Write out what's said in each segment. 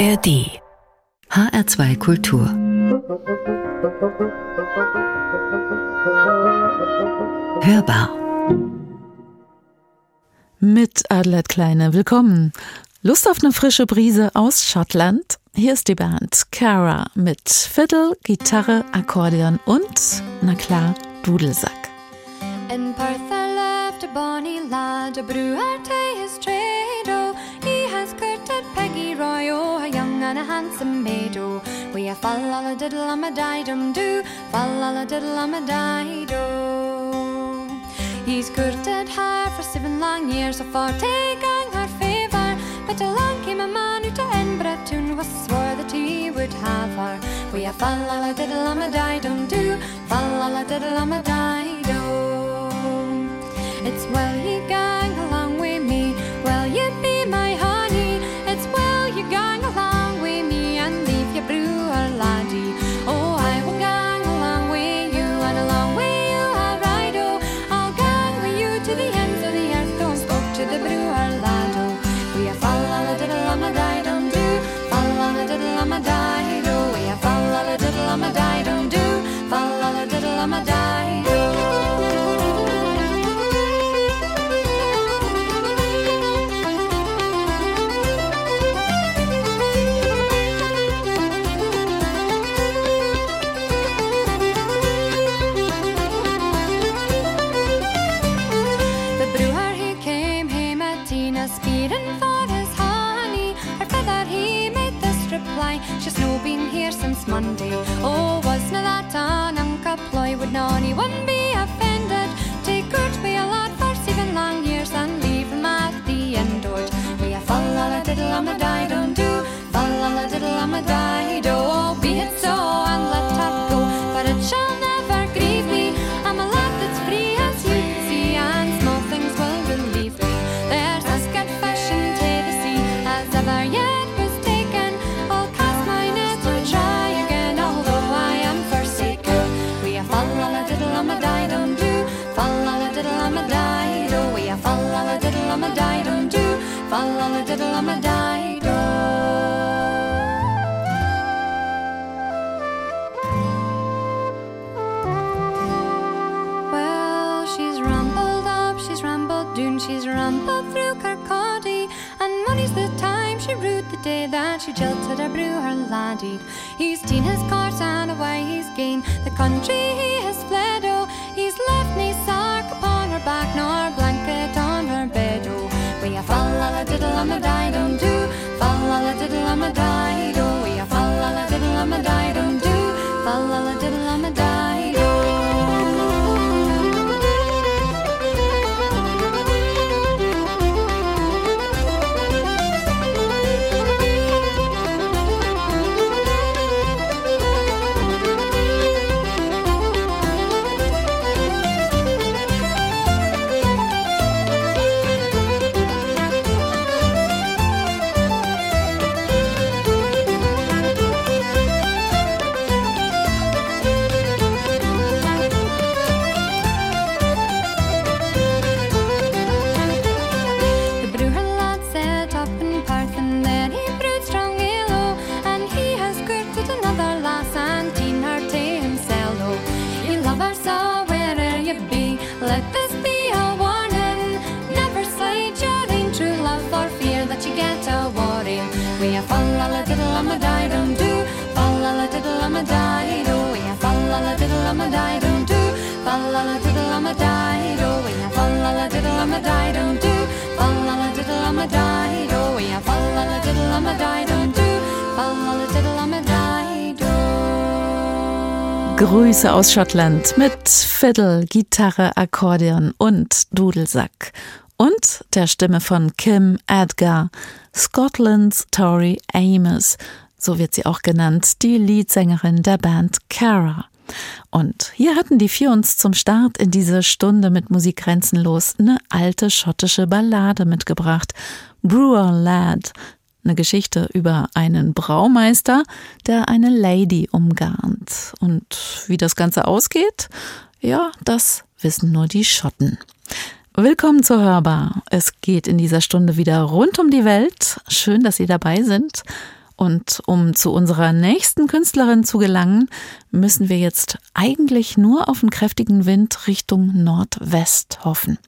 ARD HR2 Kultur Hörbar Mit Adelheid Kleine, willkommen. Lust auf eine frische Brise aus Schottland? Hier ist die Band Cara mit Fiddle, Gitarre, Akkordeon und, na klar, Dudelsack. In Perth I left a bonny lad, a brewer to his trade, shaggy royo, a young and a handsome maid, oh. We a fa la la diddle um a dum do, fa la la diddle um a di. He's courted her for seven long years afore taking her favour, but along came a man who to Edinburgh tune was swore that he would have her. We a fa la la diddle um a dum do, fa la la diddle um a di. It's well he got Tina speeding for his honey. Her feather he made this reply: She's no been here since Monday. Oh, wasna that an unca? Would not anyone be offended? Take good be a lad for seven long years and leave him at the end door. We a fall all a diddle on my die He's seen his course and away he's the country he has fled. Oh, he's left nae sark upon her back nor blanket on her bed. Oh, we a fall all a diddle on the die Grüße aus Schottland mit Fiddle, Gitarre, Akkordeon und Dudelsack. Und der Stimme von Kim Edgar, Scotlands Tori Amos, so wird sie auch genannt, die Leadsängerin der Band Cara. Und hier hatten die vier uns zum Start in diese Stunde mit Musik grenzenlos eine alte schottische Ballade mitgebracht. Brewer Lad, eine Geschichte über einen Braumeister, der eine Lady umgarnt. Und wie das Ganze ausgeht, ja, das wissen nur die Schotten. Willkommen zur Hörbar. Es geht in dieser Stunde wieder rund um die Welt. Schön, dass Sie dabei sind. Und um zu unserer nächsten Künstlerin zu gelangen, müssen wir jetzt eigentlich nur auf einen kräftigen Wind Richtung Nordwest hoffen.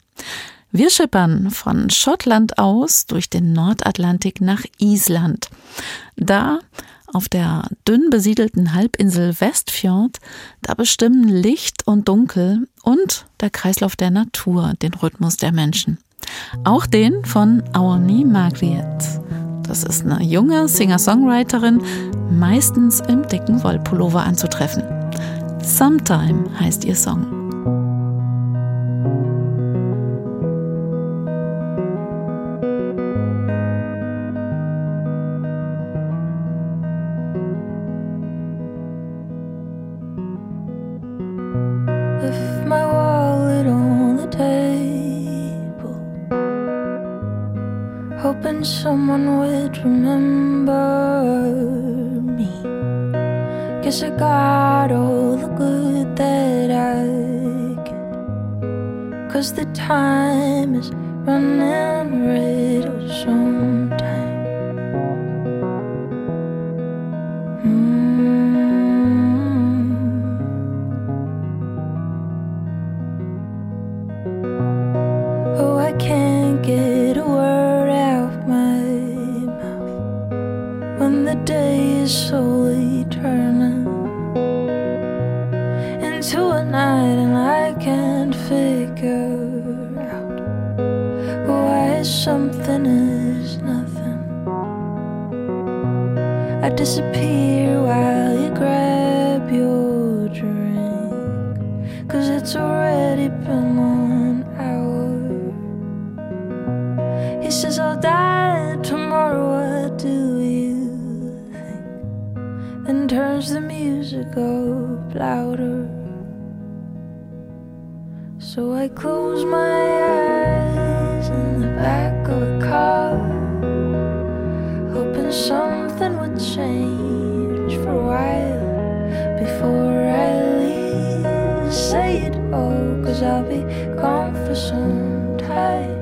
Wir schippern von Schottland aus durch den Nordatlantik nach Island. Da auf der dünn besiedelten Halbinsel Westfjord, da bestimmen Licht und Dunkel und der Kreislauf der Natur den Rhythmus der Menschen. Auch den von Aoni Margriet. Das ist eine junge Singer-Songwriterin, meistens im dicken Wollpullover anzutreffen. Sometime heißt ihr Song. Someone would remember me. Guess I got all the good that I get. Cause the time is running red or sometime. all tomorrow, what do you think? Then turns the music up louder. So I close my eyes in the back of a car, hoping something would change for a while before I leave. Say it all, cause I'll be gone for some time.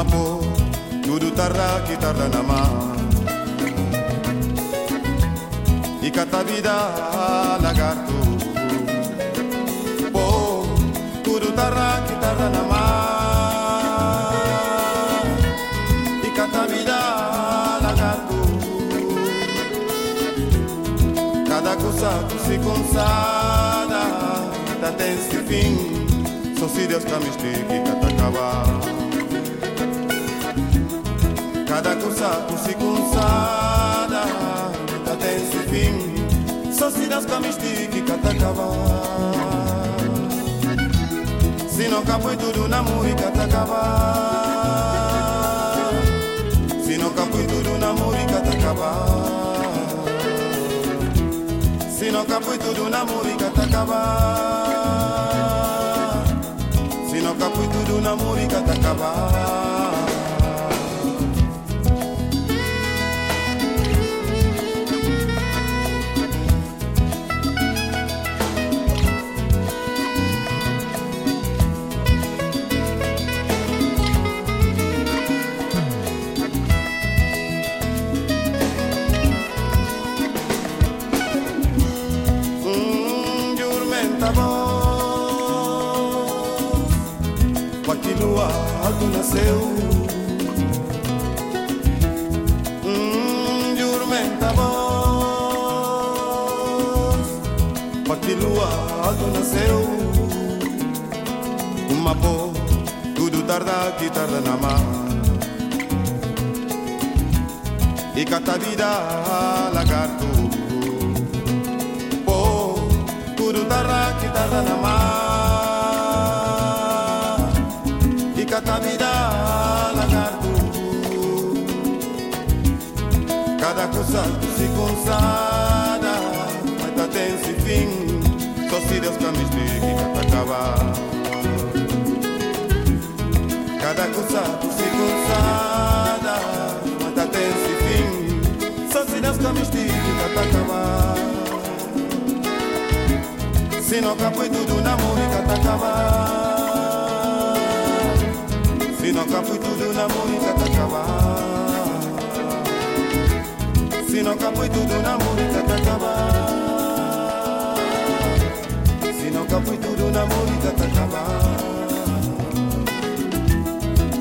Uma po tudo tarda que tarda na mão e cata vida lagarto. Po tudo tarda que tarda na mão e cata vida lagarto. Cada coisa se consada da tem fim só se Deus tá me estique cata acabar Cada cruzada por si cursada Tá tem seu fim. Só se das camistique Cata acabar. Se não capoi tudo na morri Cata Se não foi tudo na morri Cata acabar. Se não foi tudo na morri Cata acabar. Se não foi tudo na morri Cata acabar. Nasceu Hum, jurmenta voz Paquilua alto nasceu. Uma pó Tudo tarda que tarda na mão E cata vida lagarto. Po tudo tarra que tarda na mar coisa se consada mas tá tem esse fim. Só se Deus que me explique cata acabar. Cada coisa se consada mas tá tem esse fim. Só se Deus que me explique cata acabar. Se não capo tudo na música tá acabar. Se não capo tudo na música tá acabar Sinoca foi tudo na morita tá acabar. Sinoca foi tudo na morita tá acabar.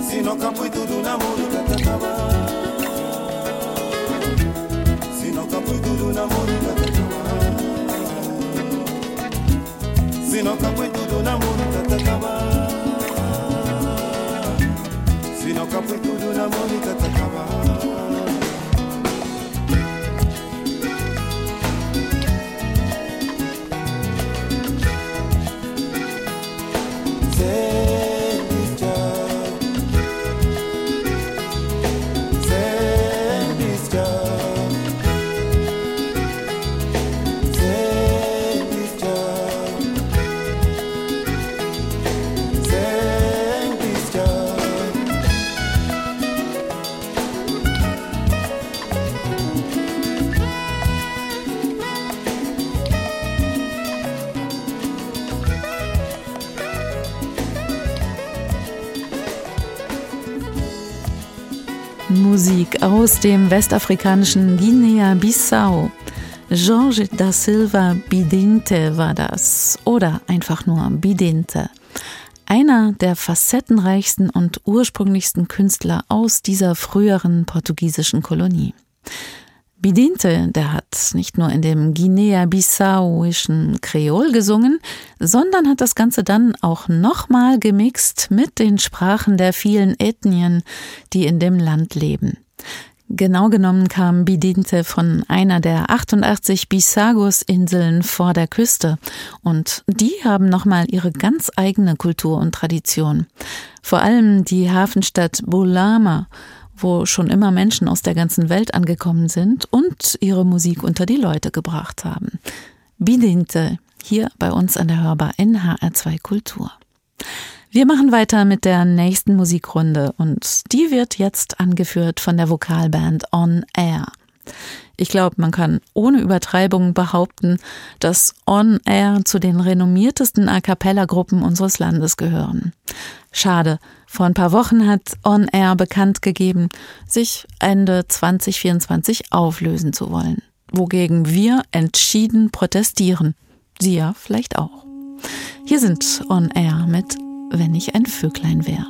Sinoca foi tudo na morita tá acabar. Sinoca foi tudo na morita tá acabar. Sinoca foi tudo na morita tá acabar. Sinoca foi tudo na morita tá acabar. Dem westafrikanischen Guinea-Bissau. Jorge da Silva Bidinte war das oder einfach nur Bidinte. Einer der facettenreichsten und ursprünglichsten Künstler aus dieser früheren portugiesischen Kolonie. Bidinte, der hat nicht nur in dem Guinea-Bissauischen Kreol gesungen, sondern hat das Ganze dann auch nochmal gemixt mit den Sprachen der vielen Ethnien, die in dem Land leben. Genau genommen kam Bidinte von einer der 88 Bisagos-Inseln vor der Küste und die haben nochmal ihre ganz eigene Kultur und Tradition. Vor allem die Hafenstadt Bolama, wo schon immer Menschen aus der ganzen Welt angekommen sind und ihre Musik unter die Leute gebracht haben. Bidinte, hier bei uns an der Hörbar NHR2 Kultur. Wir machen weiter mit der nächsten Musikrunde und die wird jetzt angeführt von der Vokalband On Air. Ich glaube, man kann ohne Übertreibung behaupten, dass On Air zu den renommiertesten A cappella Gruppen unseres Landes gehören. Schade, Vor ein paar Wochen hat On Air bekannt gegeben, sich Ende 2024 auflösen zu wollen, wogegen wir entschieden protestieren. Sie ja vielleicht auch. Hier sind On Air mit Wenn ich ein Vöglein wäre.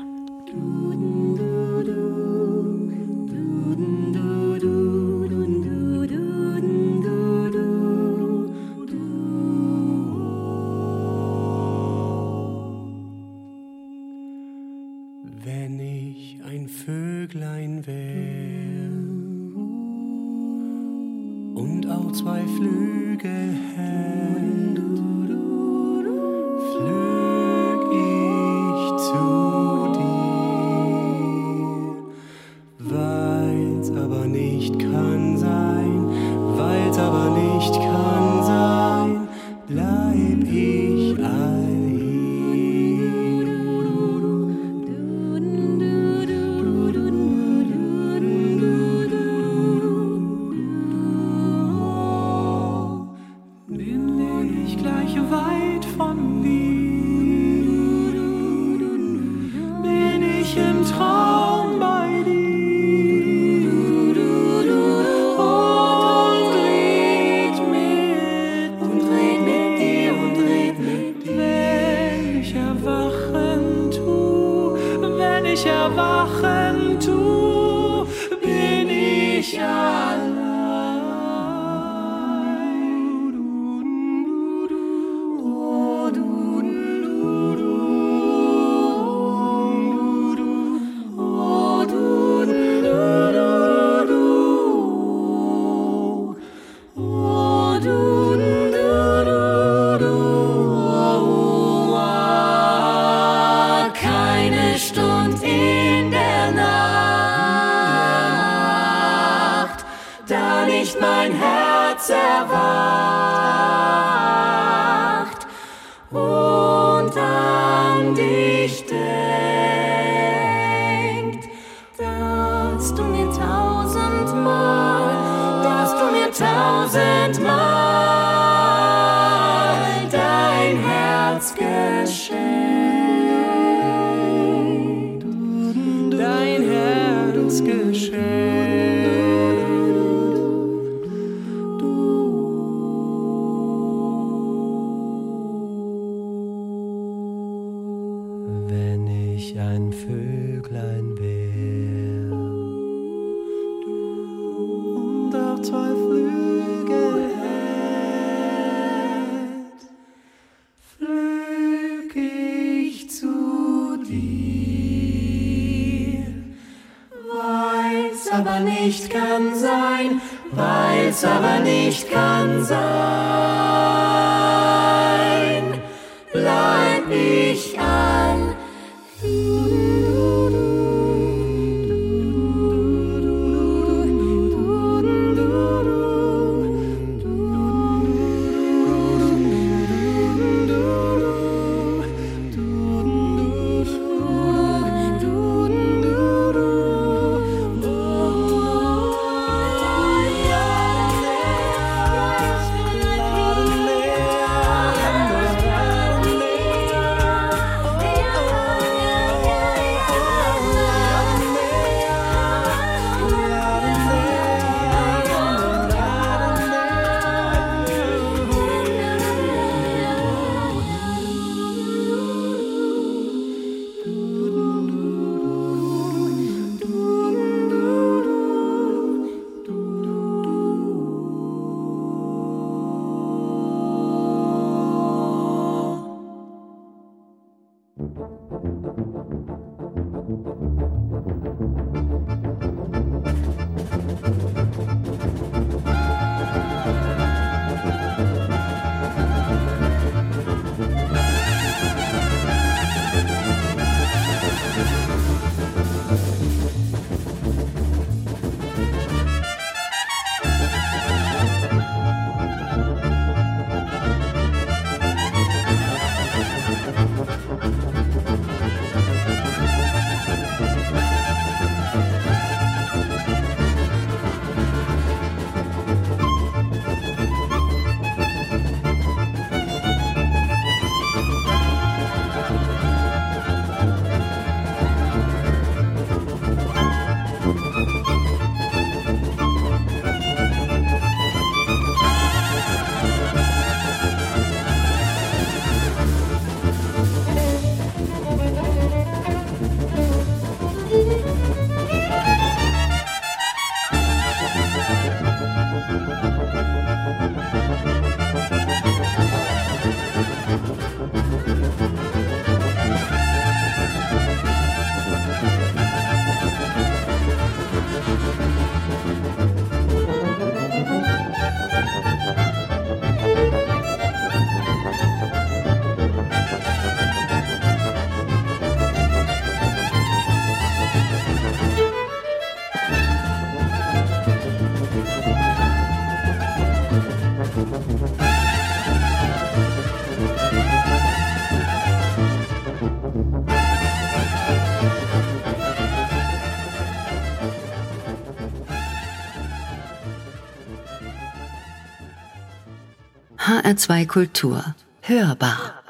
HR2 Kultur. Hörbar.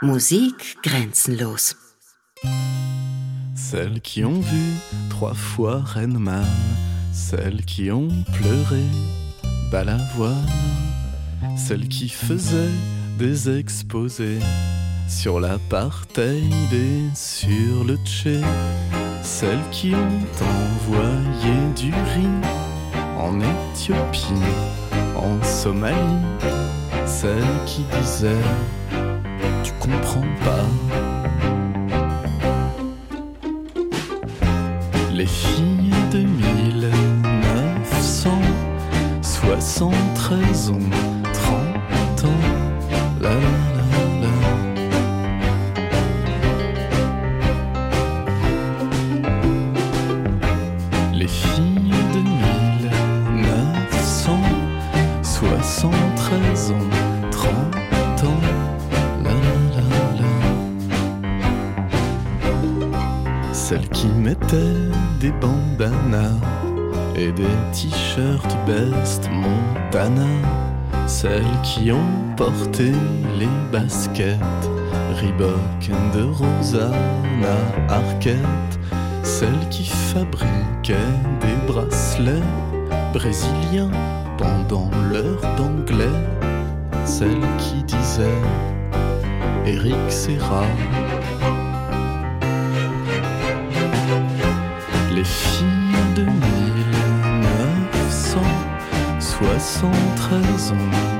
Musik grenzenlos. Celles qui ont vu trois fois Renman, celles qui ont pleuré Balavoine, celles qui faisaient des exposés sur l'apartheid et sur le Tché, celles qui ont envoyé du riz en Éthiopie, en Somalie celle qui disait tu comprends pas. Les filles de 1973 ans 1973 ans celles qui mettaient des bandanas et des t-shirts best Montana, celles qui ont porté les baskets Reebok de Rosanna Arquette, celles qui fabriquaient des bracelets brésiliens pendant l'heure d'anglais, celles qui disaient Eric Serra. les filles de 1973 ans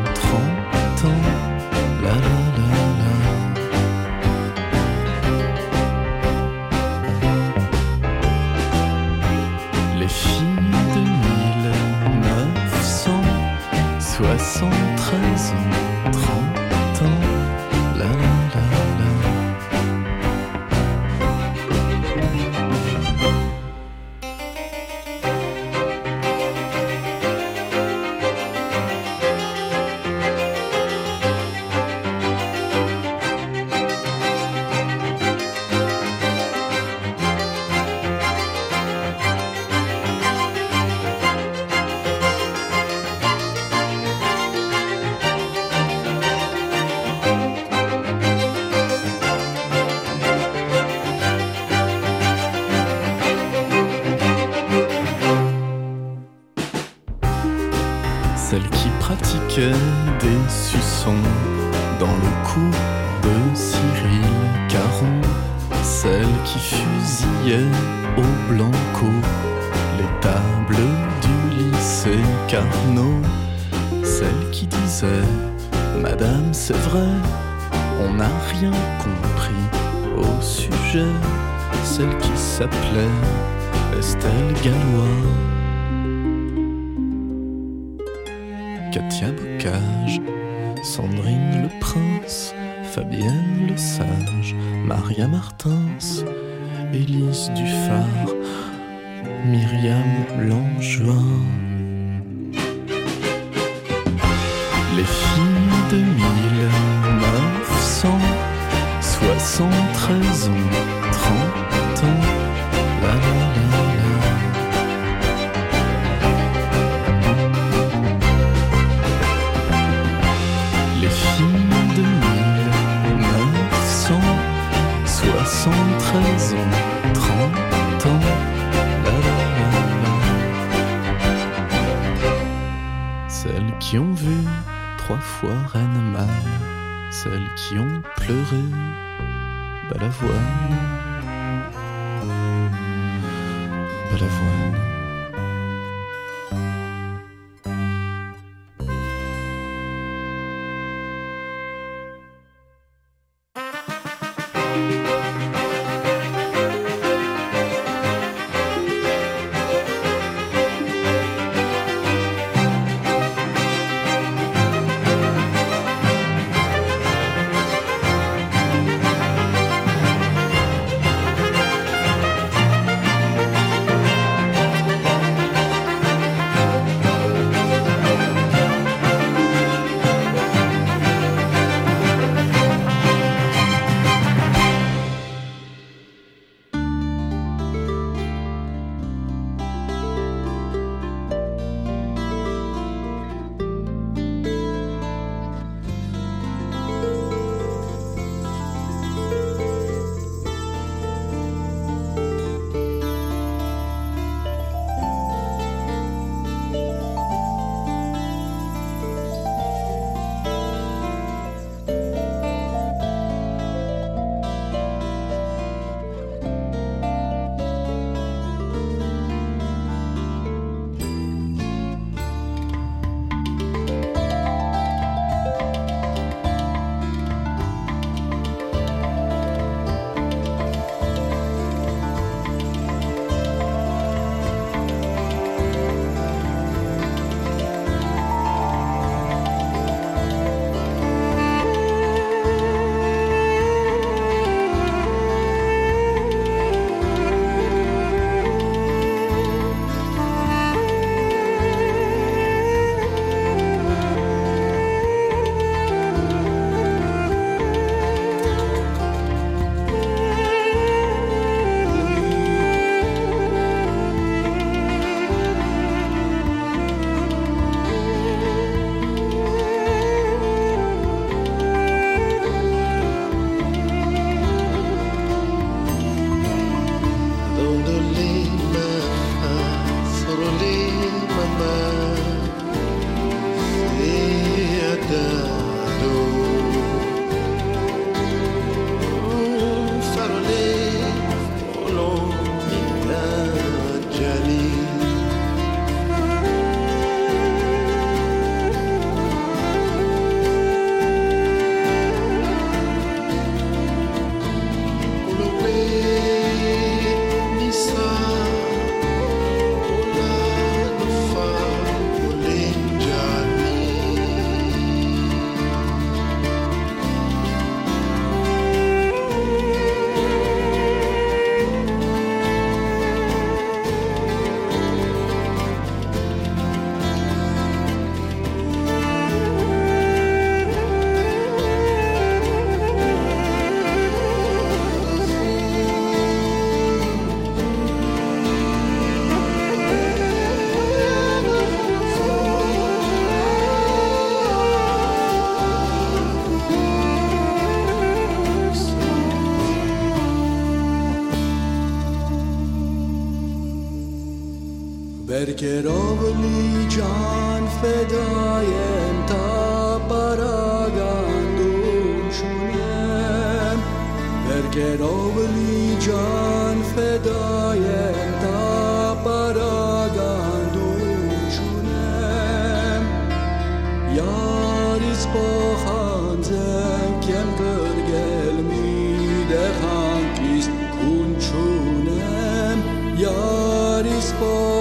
pratiquait des suçons dans le cou de Cyril Caron, celle qui fusillait au blanco les tables du lycée Carnot, celle qui disait Madame c'est vrai, on n'a rien compris au sujet, celle qui s'appelait Estelle Gallois. Katia Bocage, Sandrine le Prince, Fabienne le Sage, Maria Martins, Élise Dufard, Myriam Langevin. Les filles de 1973 ans, Paris boğandım kem görgelmide hankist kunçunem Yaris boğandım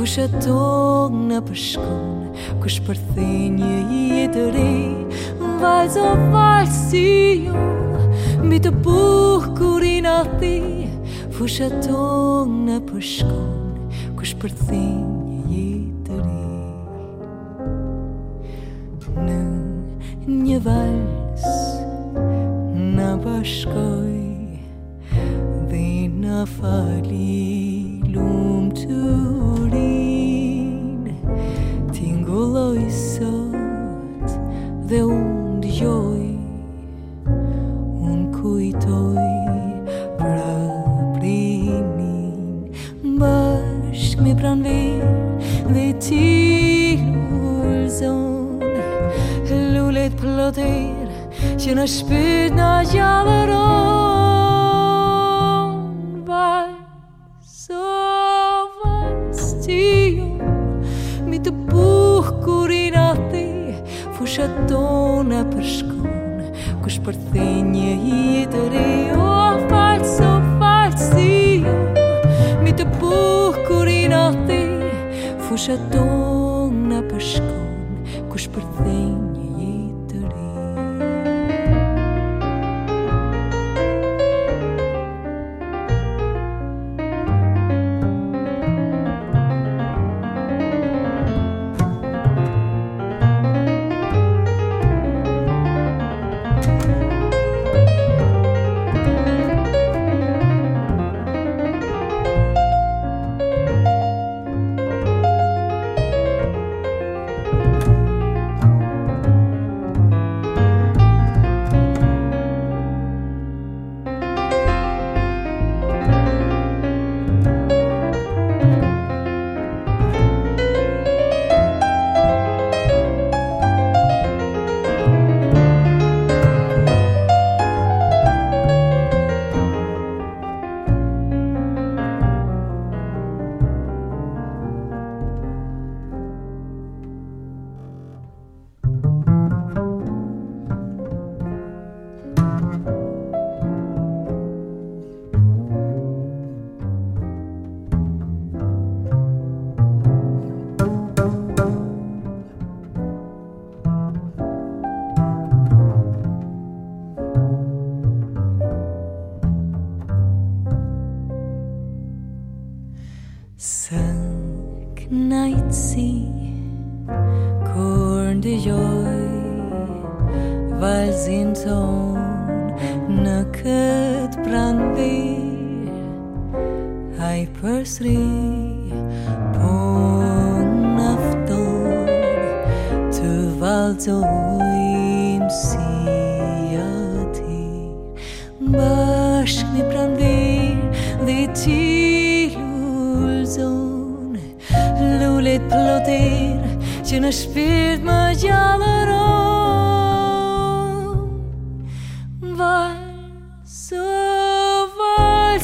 Kusha tokë në përshkon Kush përthe një jetë re Valzo valë si ju Mbi të bukurin athi Fusha tokë në përshkon Kush përthe një jetë re Në një vals Në bashkoj Dhe në fali.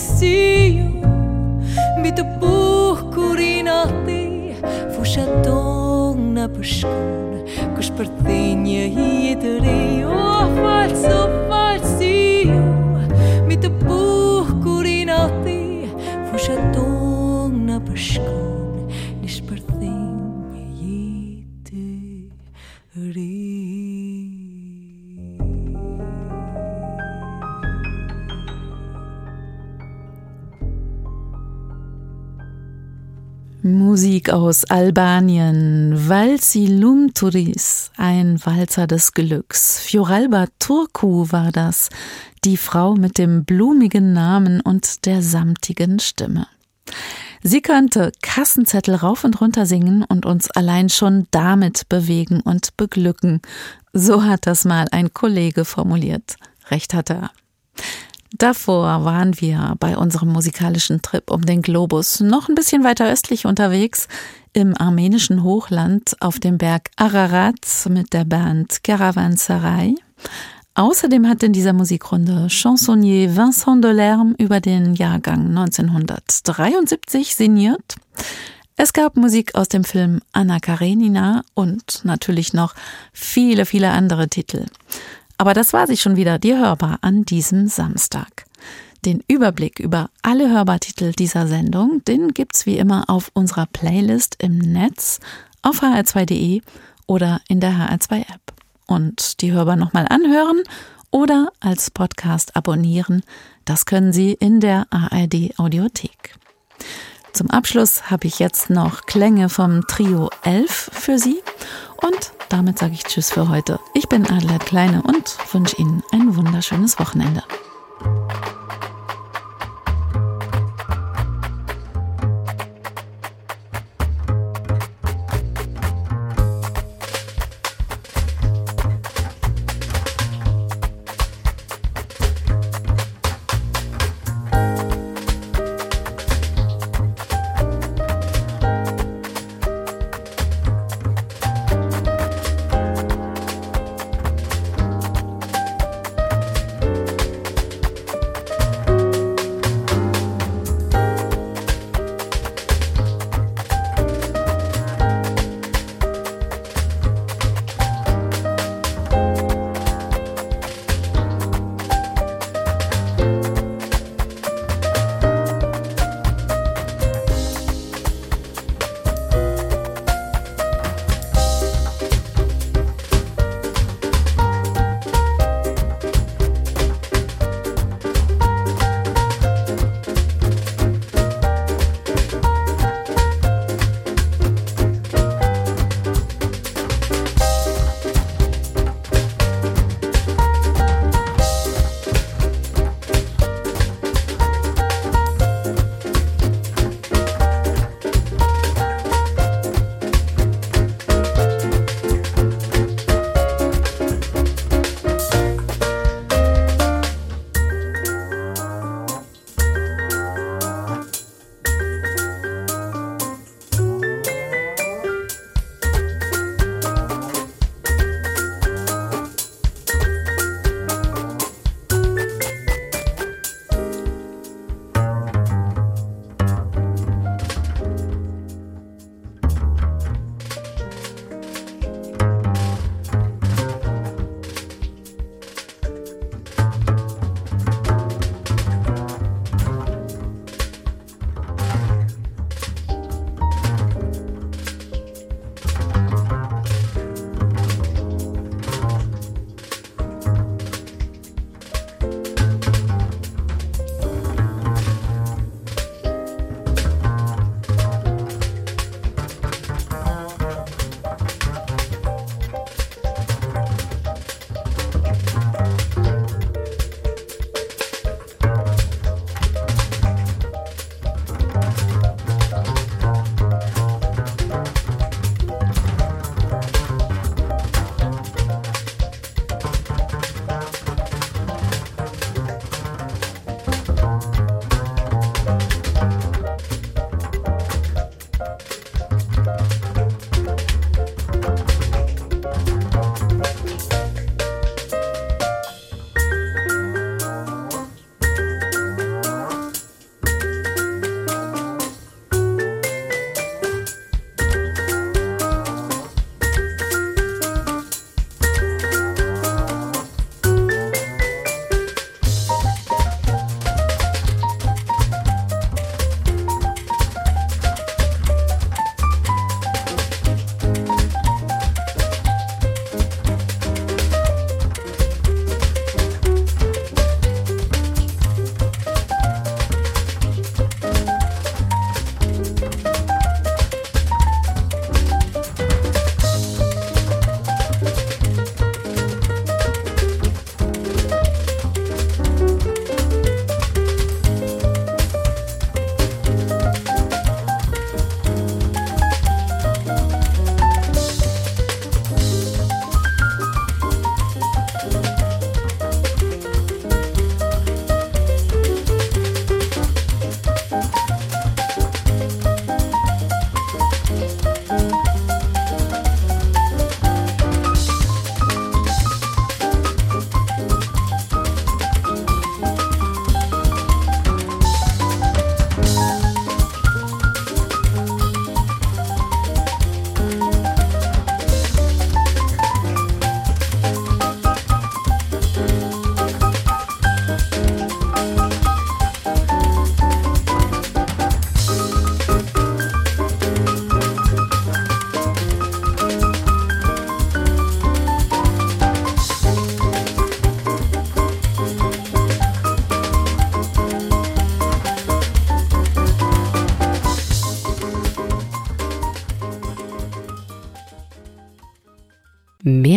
siu Mbi të bukurin ati Fusha tonë në përshkon Kush për thinje i të ri O falso Musik aus Albanien, Valsi Lumturis, ein Walzer des Glücks. Fioralba Turku war das, die Frau mit dem blumigen Namen und der samtigen Stimme. Sie könnte Kassenzettel rauf und runter singen und uns allein schon damit bewegen und beglücken. So hat das mal ein Kollege formuliert. Recht hat er. Davor waren wir bei unserem musikalischen Trip um den Globus noch ein bisschen weiter östlich unterwegs im armenischen Hochland auf dem Berg Ararat mit der Band Caravanserai. Außerdem hat in dieser Musikrunde Chansonnier Vincent Delerme über den Jahrgang 1973 sinniert. Es gab Musik aus dem Film Anna Karenina und natürlich noch viele, viele andere Titel. Aber das war sie schon wieder, die hörbar an diesem Samstag. Den Überblick über alle Hörbartitel dieser Sendung, den gibt's wie immer auf unserer Playlist im Netz auf hr2.de oder in der HR2-App. Und die Hörbar nochmal anhören oder als Podcast abonnieren, das können Sie in der ARD Audiothek. Zum Abschluss habe ich jetzt noch Klänge vom Trio 11 für Sie und damit sage ich Tschüss für heute. Ich bin Adelheid Kleine und wünsche Ihnen ein wunderschönes Wochenende.